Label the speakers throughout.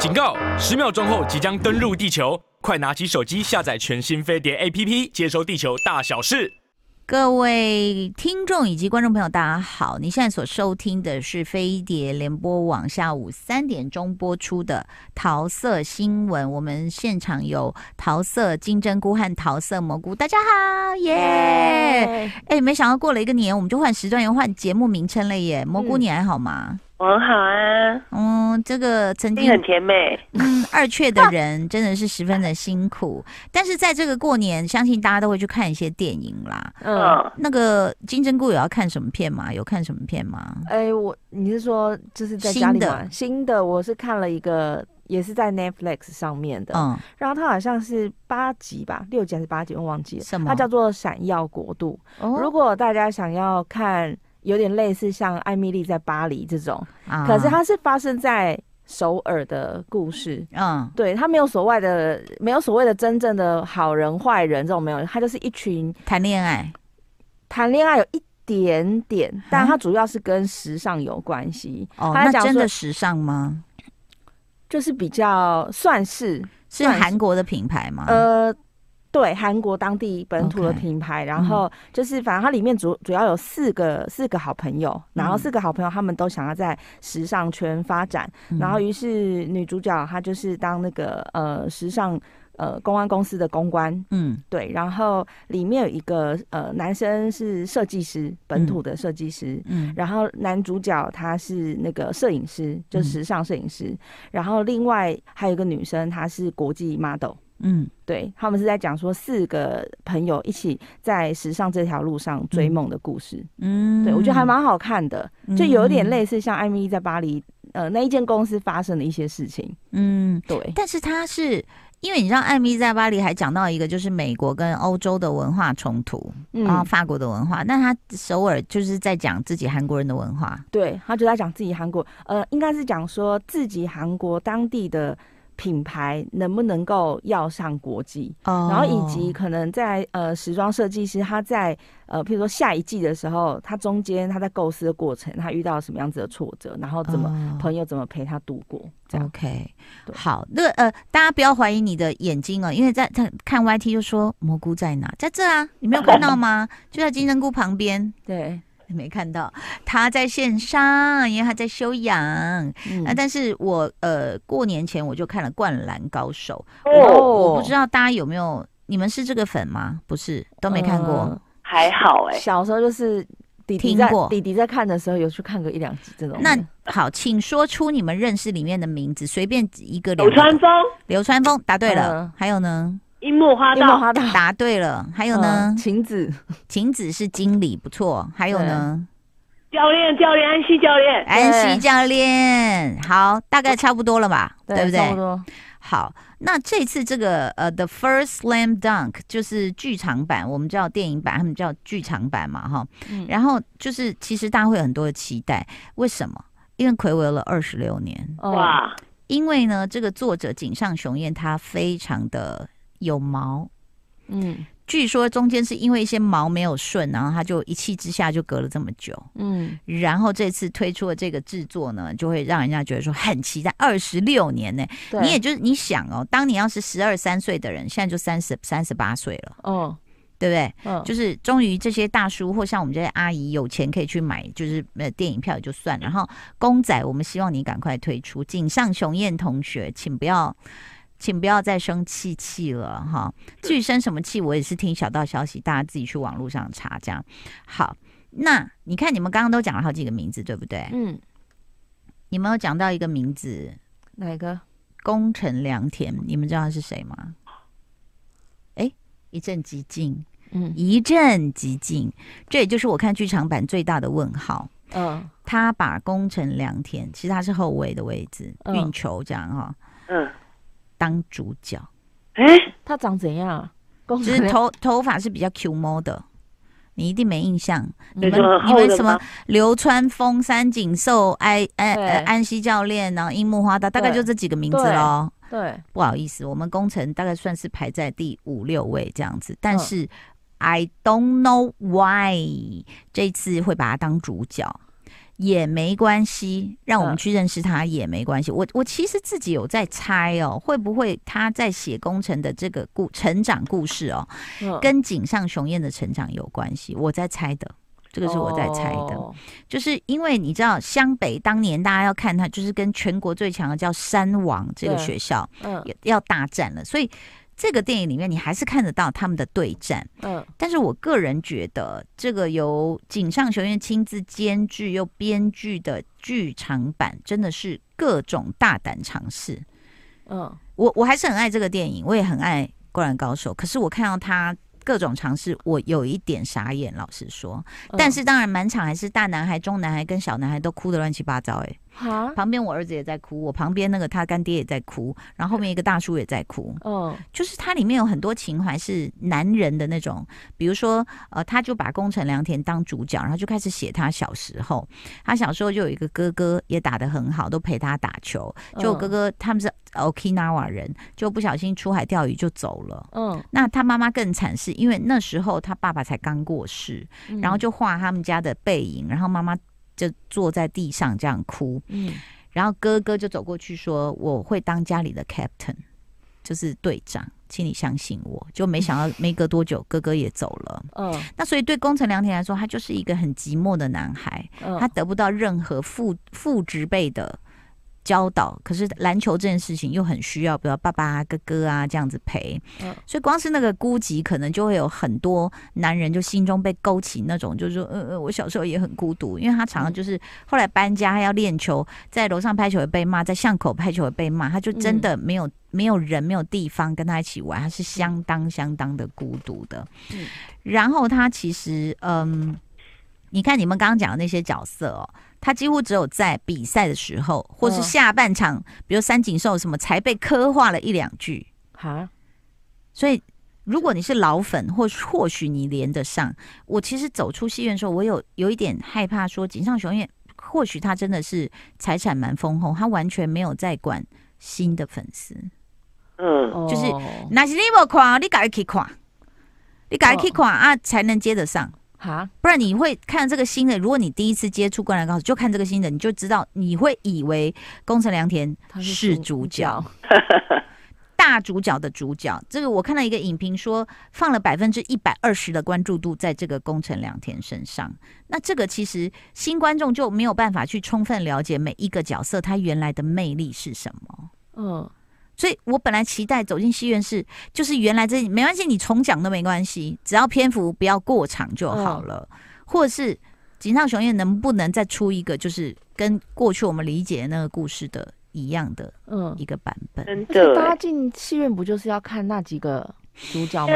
Speaker 1: 警告！十秒钟后即将登陆地球，快拿起手机下载全新飞碟 APP，接收地球大小事。
Speaker 2: 各位听众以及观众朋友，大家好！你现在所收听的是飞碟联播网下午三点钟播出的桃色新闻。我们现场有桃色金针菇和桃色蘑菇，大家好，耶！哎、欸，没想到过了一个年，我们就换时段，又换节目名称了耶。蘑菇，你还好吗？嗯
Speaker 3: 我很好啊，
Speaker 2: 嗯，这个曾经
Speaker 3: 很甜美，
Speaker 2: 嗯，二雀的人真的是十分的辛苦，但是在这个过年，相信大家都会去看一些电影啦。嗯，那个金针菇有要看什么片吗？有看什么片吗？
Speaker 4: 哎、欸，我你是说就是在家里吗？新的，新的，我是看了一个，也是在 Netflix 上面的，嗯，然后它好像是八集吧，六集还是八集，我忘记了。什么？它叫做《闪耀国度》。哦，如果大家想要看。有点类似像艾米丽在巴黎这种，啊、可是它是发生在首尔的故事。嗯，对，它没有所谓的，没有所谓的真正的好人坏人这种没有，它就是一群
Speaker 2: 谈恋爱，
Speaker 4: 谈恋爱有一点点，但它主要是跟时尚有关系。
Speaker 2: 哦，那真的时尚吗？
Speaker 4: 就是比较算是
Speaker 2: 是韩国的品牌吗？
Speaker 4: 呃。对，韩国当地本土的品牌，Okay. 然后就是反正它里面主主要有四个四个好朋友，然后四个好朋友他们都想要在时尚圈发展，嗯、然后于是女主角她就是当那个呃时尚呃公关公司的公关，嗯，对，然后里面有一个呃男生是设计师，本土的设计师，嗯，然后男主角他是那个摄影师，就时尚摄影师，嗯、然后另外还有一个女生她是国际 model。嗯，对，他们是在讲说四个朋友一起在时尚这条路上追梦的故事。嗯，对，我觉得还蛮好看的，就有点类似像艾蜜莉在巴黎呃那一间公司发生的一些事情。嗯，对。
Speaker 2: 但是他是因为你知道艾米在巴黎还讲到一个就是美国跟欧洲的文化冲突，然后法国的文化，那他首尔就是在讲自己韩国人的文化。
Speaker 4: 对，他就在讲自己韩国，呃，应该是讲说自己韩国当地的。品牌能不能够要上国际？Oh. 然后以及可能在呃时装设计师他在呃譬如说下一季的时候，他中间他在构思的过程，他遇到什么样子的挫折，然后怎么、oh. 朋友怎么陪他度过这样
Speaker 2: ？OK，好，那呃大家不要怀疑你的眼睛哦，因为在在看 YT 就说蘑菇在哪，在这啊，你没有看到吗？就在金针菇旁边，
Speaker 4: 对。
Speaker 2: 没看到他在线上，因为他在休养。嗯、啊，但是我呃过年前我就看了《灌篮高手》哦，我不知道大家有没有，你们是这个粉吗？不是，都没看过。
Speaker 3: 呃、还好哎、欸，
Speaker 4: 小时候就是弟弟在听过弟弟在看的时候有去看过一两集这种。
Speaker 2: 那好，请说出你们认识里面的名字，随便一个。
Speaker 3: 流川枫，
Speaker 2: 流川枫答对了，呃、还有呢？
Speaker 3: 樱木花道，
Speaker 2: 答对了。还有呢？
Speaker 4: 晴子，
Speaker 2: 晴子是经理，不错。还有呢？
Speaker 3: 教练，教练，安西教练，
Speaker 2: 安西教练。好，大概差不多了吧？对不对？差不多。好，那这次这个呃，The First Slam Dunk 就是剧场版，我们叫电影版，他们叫剧场版嘛，哈。然后就是，其实大家会有很多的期待，为什么？因为暌违了二十六年。哇！因为呢，这个作者井上雄彦他非常的。有毛，嗯，据说中间是因为一些毛没有顺，然后他就一气之下就隔了这么久，嗯，然后这次推出的这个制作呢，就会让人家觉得说很期待。二十六年呢，对你也就是你想哦，当你要是十二三岁的人，现在就三十三十八岁了，哦，对不对？嗯，就是终于这些大叔或像我们这些阿姨有钱可以去买，就是呃电影票也就算，然后公仔，我们希望你赶快推出。井上雄彦同学，请不要。请不要再生气气了哈！至于生什么气，我也是听小道消息，大家自己去网络上查。这样好，那你看你们刚刚都讲了好几个名字，对不对？嗯，你们有讲到一个名字，
Speaker 4: 哪个？
Speaker 2: 宫城良田，你们知道他是谁吗？哎，一阵寂静，嗯，一阵寂静，这也就是我看剧场版最大的问号。嗯，他把宫城良田，其实他是后卫的位置，运球这样哈。嗯。当主角，
Speaker 3: 哎、欸，
Speaker 4: 他长怎样？
Speaker 2: 其实头头发是比较 Q 毛的，你一定没印象。你们你们什么流川枫、三井寿、安安安西教练，然后樱木花道，大概就这几个名字喽。对，不好意思，我们工程大概算是排在第五六位这样子，但是、嗯、I don't know why 这次会把他当主角。也没关系，让我们去认识他也没关系。我我其实自己有在猜哦，会不会他在写工程的这个故成长故事哦，跟井上雄彦的成长有关系？我在猜的，这个是我在猜的，就是因为你知道湘北当年大家要看他，就是跟全国最强的叫山王这个学校，嗯，要大战了，所以。这个电影里面，你还是看得到他们的对战。嗯，但是我个人觉得，这个由井上雄彦亲自监制又编剧的剧场版，真的是各种大胆尝试。嗯，我我还是很爱这个电影，我也很爱《灌篮高手》，可是我看到他各种尝试，我有一点傻眼，老实说。但是当然，满场还是大男孩、中男孩跟小男孩都哭得乱七八糟，哎。哈旁边我儿子也在哭，我旁边那个他干爹也在哭，然后后面一个大叔也在哭。嗯，就是它里面有很多情怀是男人的那种，比如说呃，他就把宫城良田当主角，然后就开始写他小时候。他小时候就有一个哥哥也打得很好，都陪他打球。就哥哥他们是 Okinawa 人，就不小心出海钓鱼就走了。嗯，那他妈妈更惨，是因为那时候他爸爸才刚过世，然后就画他们家的背影，然后妈妈。就坐在地上这样哭，嗯，然后哥哥就走过去说：“我会当家里的 captain，就是队长，请你相信我。”就没想到 没隔多久，哥哥也走了。嗯，那所以对宫城良田来说，他就是一个很寂寞的男孩，他得不到任何父父职辈的。教导，可是篮球这件事情又很需要，比如爸爸啊、哥哥啊这样子陪，嗯，所以光是那个孤寂，可能就会有很多男人就心中被勾起那种，就是说，呃呃，我小时候也很孤独，因为他常常就是后来搬家要练球，在楼上拍球也被骂，在巷口拍球也被骂，他就真的没有、嗯、没有人没有地方跟他一起玩，他是相当相当的孤独的。嗯，然后他其实，嗯，你看你们刚刚讲的那些角色哦。他几乎只有在比赛的时候，或是下半场，哦、比如三井寿什么，才被刻画了一两句。哈，所以如果你是老粉，或或许你连得上。我其实走出戏院的时候，我有有一点害怕，说井上雄彦或许他真的是财产蛮丰厚，他完全没有在管新的粉丝。嗯，就是那是你不看，你赶紧去看，你赶紧去看啊，才能接得上。哈，不然你会看这个新的。如果你第一次接触《灌篮高手》，就看这个新的，你就知道你会以为宫城良田是主角，大主角的主角。这个我看到一个影评说，放了百分之一百二十的关注度在这个宫城良田身上。那这个其实新观众就没有办法去充分了解每一个角色他原来的魅力是什么。嗯。所以我本来期待走进戏院是，就是原来这没关系，你重讲都没关系，只要篇幅不要过长就好了。嗯、或者是井上雄彦能不能再出一个，就是跟过去我们理解的那个故事的一样的，嗯，一个版本。
Speaker 4: 嗯、大家进戏院不就是要看那几个主角吗？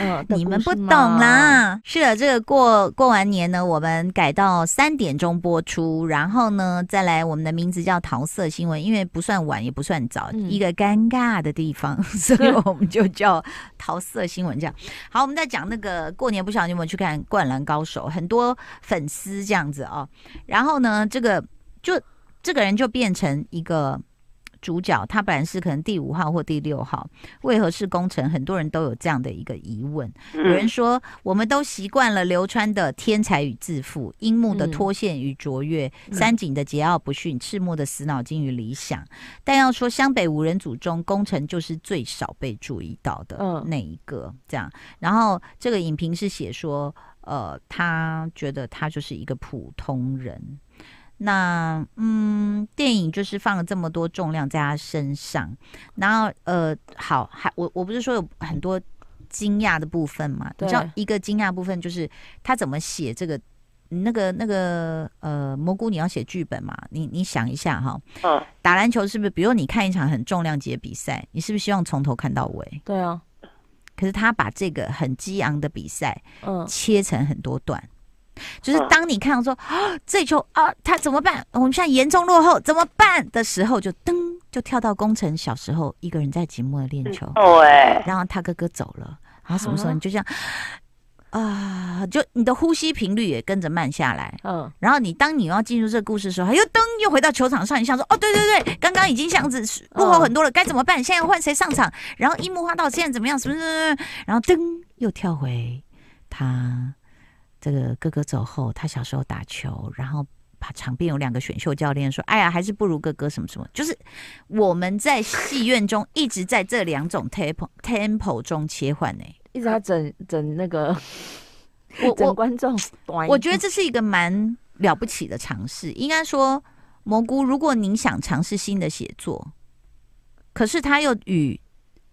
Speaker 4: 嗯
Speaker 2: 嗯，你们不懂啦。是的，这个过过完年呢，我们改到三点钟播出，然后呢，再来我们的名字叫桃色新闻，因为不算晚也不算早，嗯、一个尴尬的地方，所以我们就叫桃色新闻。这样好，我们在讲那个过年不晓得你有没有去看《灌篮高手》，很多粉丝这样子哦。然后呢，这个就这个人就变成一个。主角他本来是可能第五号或第六号，为何是工程？很多人都有这样的一个疑问。有人说，我们都习惯了流川的天才与自负，樱木的脱线与卓越，三井的桀骜不驯，赤木的死脑筋与理想。但要说湘北五人组中，工程就是最少被注意到的那一个。这样，然后这个影评是写说，呃，他觉得他就是一个普通人。那嗯，电影就是放了这么多重量在他身上，然后呃，好，还我我不是说有很多惊讶的部分嘛？对你知道一个惊讶部分就是他怎么写这个那个那个呃蘑菇，你要写剧本嘛？你你想一下哈，嗯，打篮球是不是？比如你看一场很重量级的比赛，你是不是希望从头看到尾？
Speaker 4: 对啊。
Speaker 2: 可是他把这个很激昂的比赛，嗯，切成很多段。就是当你看到说啊，这球啊，他怎么办？我们现在严重落后，怎么办的时候，就噔就跳到工程小时候一个人在寂寞的练球。哦，哎，然后他哥哥走了，然后什么时候你就这样啊，就你的呼吸频率也跟着慢下来。嗯，然后你当你要进入这个故事的时候，又噔又回到球场上，你想说哦，对对对，刚刚已经这样子落后很多了，该怎么办？现在换谁上场？然后樱木花道现在怎么样？什么什么？然后噔又跳回他。这个哥哥走后，他小时候打球，然后把场边有两个选秀教练说：“哎呀，还是不如哥哥什么什么。”就是我们在戏院中一直在这两种 tempo tempo 中切换呢，
Speaker 4: 一直在整整那个
Speaker 2: 我我
Speaker 4: 观众。
Speaker 2: 我觉得这是一个蛮了不起的尝试。应该说，蘑菇，如果您想尝试新的写作，可是他又与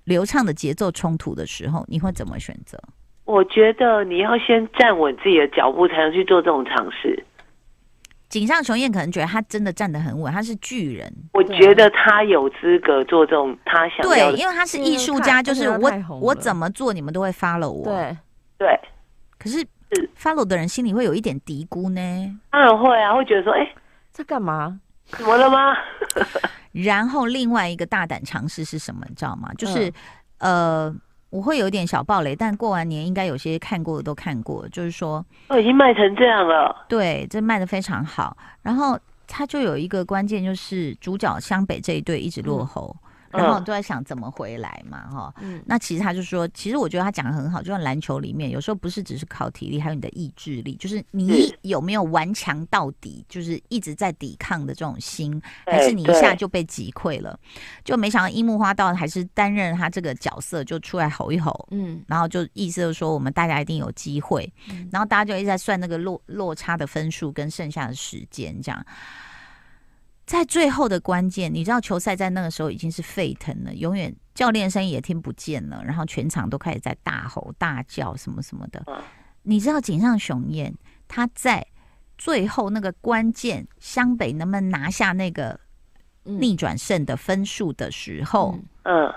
Speaker 2: 流畅的节奏冲突的时候，你会怎么选择？
Speaker 3: 我觉得你要先站稳自己的脚步，才能去做这种尝试。
Speaker 2: 井上雄彦可能觉得他真的站得很稳，他是巨人。
Speaker 3: 我觉得他有资格做这种他想要的。
Speaker 2: 对，因为他是艺术家，就是我我怎么做，你们都会 follow 我。
Speaker 4: 对
Speaker 3: 对。
Speaker 2: 可是 follow 的人心里会有一点嘀咕呢。
Speaker 3: 当然会啊，会觉得说，哎、欸，
Speaker 4: 在干嘛？
Speaker 3: 怎么了吗？
Speaker 2: 然后另外一个大胆尝试是什么？你知道吗？就是、嗯、呃。我会有点小暴雷，但过完年应该有些看过的都看过，就是说，
Speaker 3: 哦，已经卖成这样了。
Speaker 2: 对，这卖的非常好。然后他就有一个关键，就是主角湘北这一队一直落后。嗯然后都在想怎么回来嘛，哈、嗯，那其实他就说，其实我觉得他讲的很好，就像篮球里面，有时候不是只是靠体力，还有你的意志力，就是你有没有顽强到底，就是一直在抵抗的这种心，还是你一下就被击溃了？就没想到樱木花道还是担任他这个角色，就出来吼一吼，嗯，然后就意思就是说我们大家一定有机会，然后大家就一直在算那个落落差的分数跟剩下的时间这样。在最后的关键，你知道球赛在那个时候已经是沸腾了，永远教练声音也听不见了，然后全场都开始在大吼大叫什么什么的。你知道井上雄彦他在最后那个关键湘北能不能拿下那个逆转胜的分数的时候，嗯，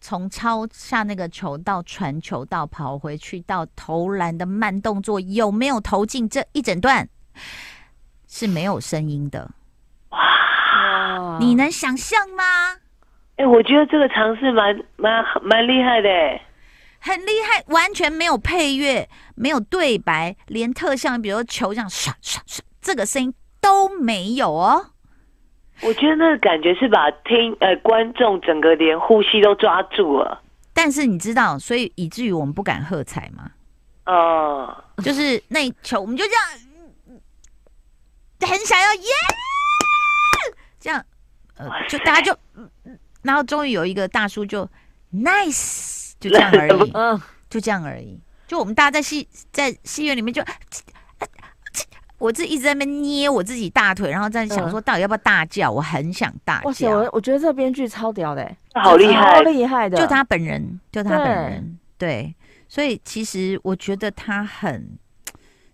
Speaker 2: 从抄下那个球到传球到跑回去到投篮的慢动作有没有投进这一整段是没有声音的。哇，你能想象吗？
Speaker 3: 哎、欸，我觉得这个尝试蛮蛮蛮厉害的，
Speaker 2: 很厉害，完全没有配乐，没有对白，连特效，比如说球这样唰唰唰，这个声音都没有哦。
Speaker 3: 我觉得那个感觉是把听呃观众整个连呼吸都抓住了。
Speaker 2: 但是你知道，所以以至于我们不敢喝彩吗？
Speaker 3: 哦，
Speaker 2: 就是那一球，我们就这样，很想要耶。这样，呃，就大家就，然后终于有一个大叔就 nice，就这样而已，嗯，就这样而已。就我们大家在戏在戏院里面就，我自己一直在那边捏我自己大腿，然后在想说到底要不要大叫，我很想大叫。
Speaker 4: 我我觉得这编剧超屌的，
Speaker 3: 好厉害，
Speaker 4: 超厉害的，
Speaker 2: 就他本人，就他本人，对。所以其实我觉得他很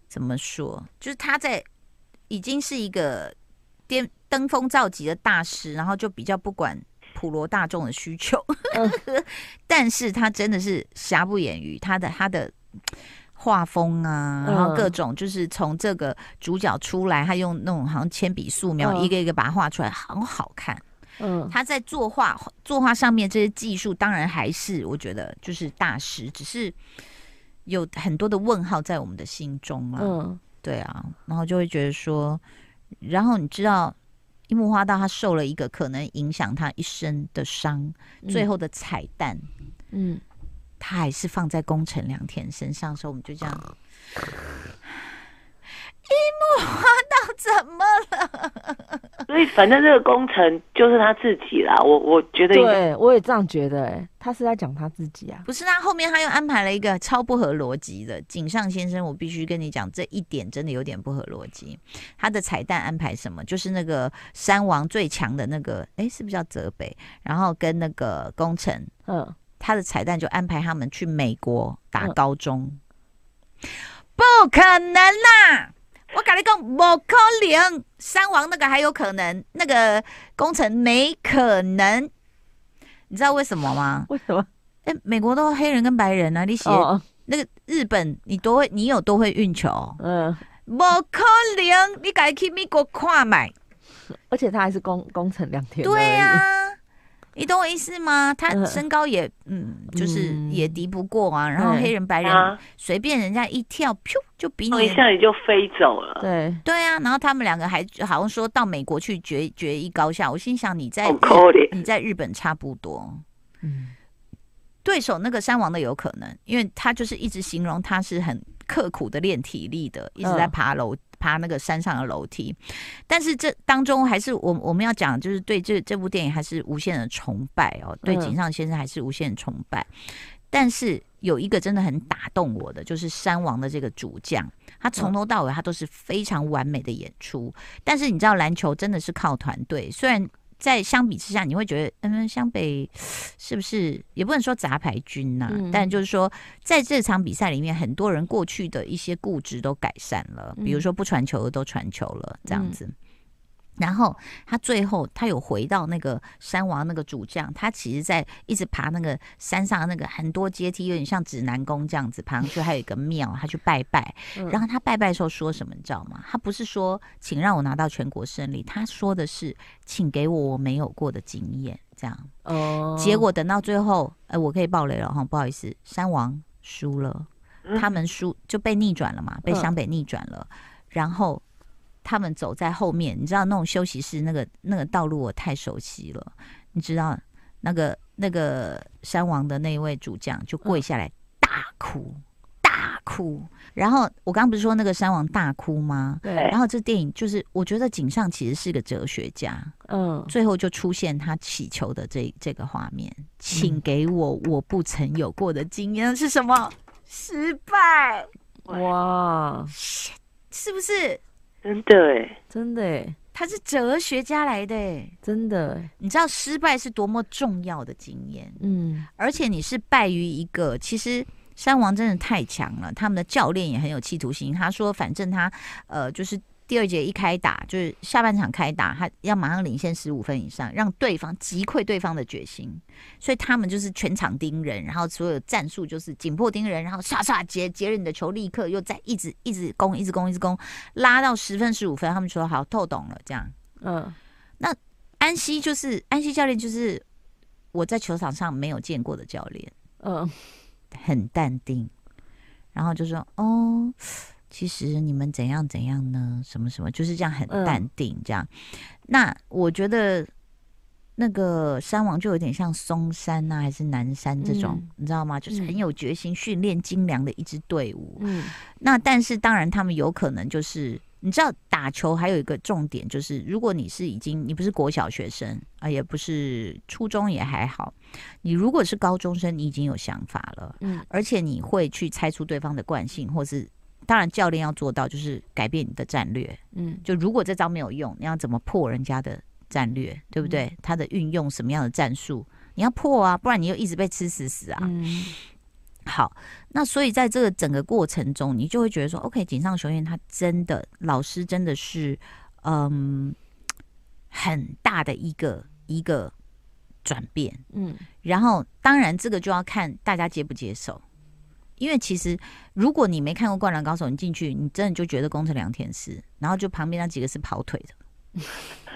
Speaker 2: 怎么说，就是他在已经是一个巅。登峰造极的大师，然后就比较不管普罗大众的需求，嗯、但是他真的是瑕不掩瑜，他的他的画风啊，然后各种就是从这个主角出来，他用那种好像铅笔素描一个一个把它画出来，很好看。嗯，他在作画作画上面这些技术，当然还是我觉得就是大师，只是有很多的问号在我们的心中啊。嗯，对啊，然后就会觉得说，然后你知道。樱木花道他受了一个可能影响他一生的伤，嗯，最后的彩蛋，嗯，他还是放在宫城良田身上，所以我们就这样。樱木花道怎么了？
Speaker 3: 所以反正这个工程就是他自己啦。我我觉得，
Speaker 4: 对，我也这样觉得。哎，他是在讲他自己啊。
Speaker 2: 不是，他后面他又安排了一个超不合逻辑的井上先生。我必须跟你讲，这一点真的有点不合逻辑。他的彩蛋安排什么？就是那个山王最强的那个，哎，是不是叫泽北？然后跟那个工程，嗯，他的彩蛋就安排他们去美国打高中，嗯、不可能啦！我跟你讲，不可能，三王那个还有可能，那个工程没可能。你知道为什么吗？
Speaker 4: 为什么？
Speaker 2: 哎、欸，美国都黑人跟白人啊，你写、oh. 那个日本，你多会，你有多会运球？嗯，不可能，你该去美国看买。
Speaker 4: 而且他还是工工程两天。
Speaker 2: 对呀、啊。你懂我意思吗？他身高也嗯，嗯，就是也敌不过啊。然后黑人白人随、嗯、便人家一跳，噗就比你
Speaker 3: 一下你就飞走了。
Speaker 4: 对
Speaker 2: 对啊，然后他们两个还好像说到美国去决决一高下。我心想你在你在日本差不多。嗯，对手那个山王的有可能，因为他就是一直形容他是很刻苦的练体力的，一直在爬楼、爬那个山上的楼梯。但是这当中还是我我们要讲，就是对这这部电影还是无限的崇拜哦，对井上先生还是无限的崇拜。但是有一个真的很打动我的，就是山王的这个主将，他从头到尾他都是非常完美的演出。但是你知道篮球真的是靠团队，虽然在相比之下你会觉得，嗯，湘北是不是也不能说杂牌军呐、啊？嗯、但就是说在这场比赛里面，很多人过去的一些固执都改善了，比如说不传球的都传球了，这样子。嗯然后他最后他有回到那个山王那个主将，他其实在一直爬那个山上那个很多阶梯，有点像指南宫这样子爬上去，还有一个庙，他去拜拜。然后他拜拜的时候说什么，你知道吗？他不是说请让我拿到全国胜利，他说的是请给我我没有过的经验，这样。哦。结果等到最后，哎，我可以爆雷了哈，不好意思，山王输了，他们输就被逆转了嘛，被湘北逆转了，然后。他们走在后面，你知道那种休息室那个那个道路我太熟悉了。你知道那个那个山王的那一位主将就跪下来大哭大哭。然后我刚刚不是说那个山王大哭吗？对。然后这电影就是我觉得井上其实是个哲学家。嗯。最后就出现他祈求的这这个画面，请给我我不曾有过的经验是什么？失败。哇，是不是？
Speaker 3: 真的哎，
Speaker 4: 真的哎，
Speaker 2: 他是哲学家来的哎，
Speaker 4: 真的。
Speaker 2: 你知道失败是多么重要的经验，嗯，而且你是败于一个，其实山王真的太强了，他们的教练也很有企图心。他说，反正他呃就是。第二节一开打，就是下半场开打，他要马上领先十五分以上，让对方击溃对方的决心。所以他们就是全场盯人，然后所有战术就是紧迫盯人，然后唰唰截截了你的球，立刻又再一直一直攻，一直攻，一直攻，拉到十分十五分。他们说好透懂了，这样。嗯，那安西就是安西教练，就是我在球场上没有见过的教练。嗯，很淡定，然后就说哦。其实你们怎样怎样呢？什么什么就是这样很淡定这样。嗯、那我觉得那个山王就有点像松山呐、啊，还是南山这种，嗯、你知道吗？就是很有决心、训练精良的一支队伍。嗯。那但是当然，他们有可能就是你知道，打球还有一个重点就是，如果你是已经你不是国小学生啊，也不是初中也还好，你如果是高中生，你已经有想法了。嗯。而且你会去猜出对方的惯性，或是。当然，教练要做到就是改变你的战略。嗯，就如果这招没有用，你要怎么破人家的战略，对不对？嗯、他的运用什么样的战术，你要破啊，不然你又一直被吃死死啊。嗯，好，那所以在这个整个过程中，你就会觉得说，OK，井上雄彦他真的老师真的是嗯很大的一个一个转变。嗯，然后当然这个就要看大家接不接受。因为其实，如果你没看过《灌篮高手》，你进去，你真的就觉得宫城良田是，然后就旁边那几个是跑腿的，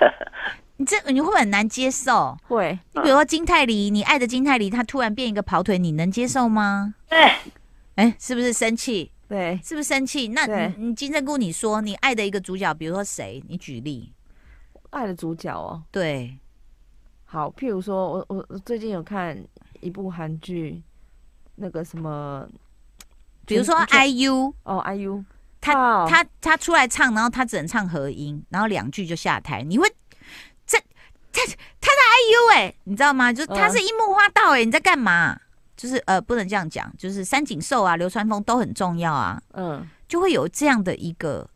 Speaker 2: 你这你会很难接受？
Speaker 4: 会。
Speaker 2: 你比如说金泰梨，你爱的金泰梨，他突然变一个跑腿，你能接受吗？
Speaker 3: 对。
Speaker 2: 哎，是不是生气？
Speaker 4: 对。
Speaker 2: 是不是生气？那你你金针菇，你说你爱的一个主角，比如说谁？你举例。
Speaker 4: 爱的主角哦。
Speaker 2: 对。
Speaker 4: 好，譬如说我我最近有看一部韩剧，那个什么。
Speaker 2: 比如说 IU
Speaker 4: 哦，IU，
Speaker 2: 他他他出来唱，然后他只能唱和音，然后两句就下台。你会这他他的 IU 哎、欸，你知道吗？就是他是樱木花道哎、欸，你在干嘛？就是呃，不能这样讲，就是三井寿啊、流川枫都很重要啊。嗯，就会有这样的一个，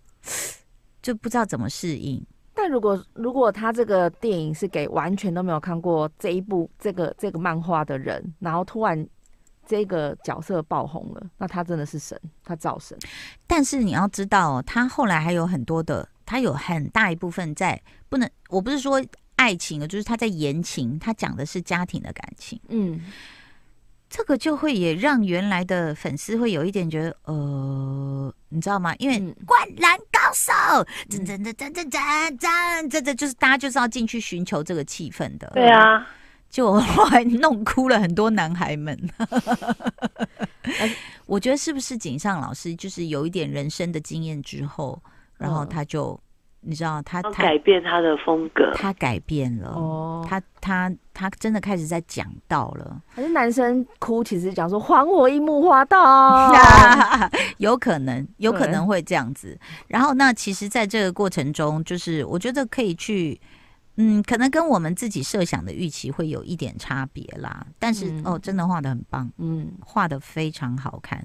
Speaker 2: 就不知道怎么适应。
Speaker 4: 但如果如果他这个电影是给完全都没有看过这一部这个这个漫画的人，然后突然。这个角色爆红了，那他真的是神，他造神。
Speaker 2: 但是你要知道哦，他后来还有很多的，他有很大一部分在不能，我不是说爱情，就是他在言情，他讲的是家庭的感情。嗯，这个就会也让原来的粉丝会有一点觉得，呃，你知道吗？因为《灌篮高手》真真真真真真真真的就是大家就是要进去寻求这个气氛的。
Speaker 3: 对啊。
Speaker 2: 就后来弄哭了很多男孩们，我觉得是不是井上老师就是有一点人生的经验之后，然后他就你知道他他
Speaker 3: 改变他的风格，
Speaker 2: 他改变了哦，他他他真的开始在讲道了。
Speaker 4: 还是男生哭，其实讲说还我一木花道，
Speaker 2: 有可能有可能会这样子。然后那其实，在这个过程中，就是我觉得可以去，嗯，可能跟我们自己设想的预期会有一点差别啦。但是、嗯、哦，真的画的很棒，嗯，画的非常好看，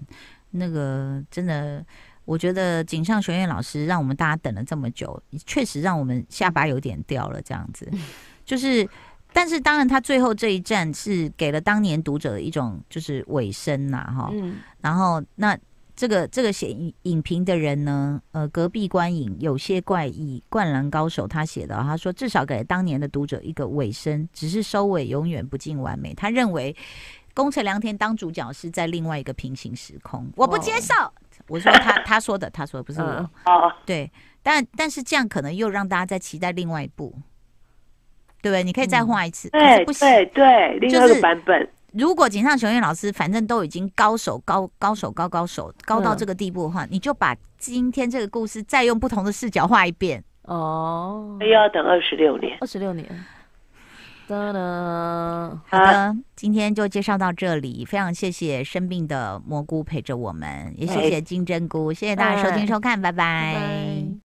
Speaker 2: 那个真的。我觉得井上雄彦老师让我们大家等了这么久，确实让我们下巴有点掉了。这样子，就是，但是当然，他最后这一站是给了当年读者的一种就是尾声呐，哈。嗯。然后，那这个这个写影评的人呢，呃，隔壁观影有些怪异，灌篮高手他写的，他说至少给了当年的读者一个尾声，只是收尾永远不尽完美。他认为宫城良田当主角是在另外一个平行时空，我不接受。哦我说他 他说的，他说的不是我。哦、嗯，对，但但是这样可能又让大家在期待另外一部，对不对？你可以再画一次，
Speaker 3: 对、嗯、对对，另外一个版本。就是、
Speaker 2: 如果井上雄彦老师反正都已经高手高高手高高手高到这个地步的话，嗯、你就把今天这个故事再用不同的视角画一遍。
Speaker 4: 哦，
Speaker 3: 又要等二十六年，
Speaker 4: 二十六年。哒哒，
Speaker 2: 好的，今天就介绍到这里。非常谢谢生病的蘑菇陪着我们，也谢谢金针菇，谢谢大家收听收看，拜拜。拜拜。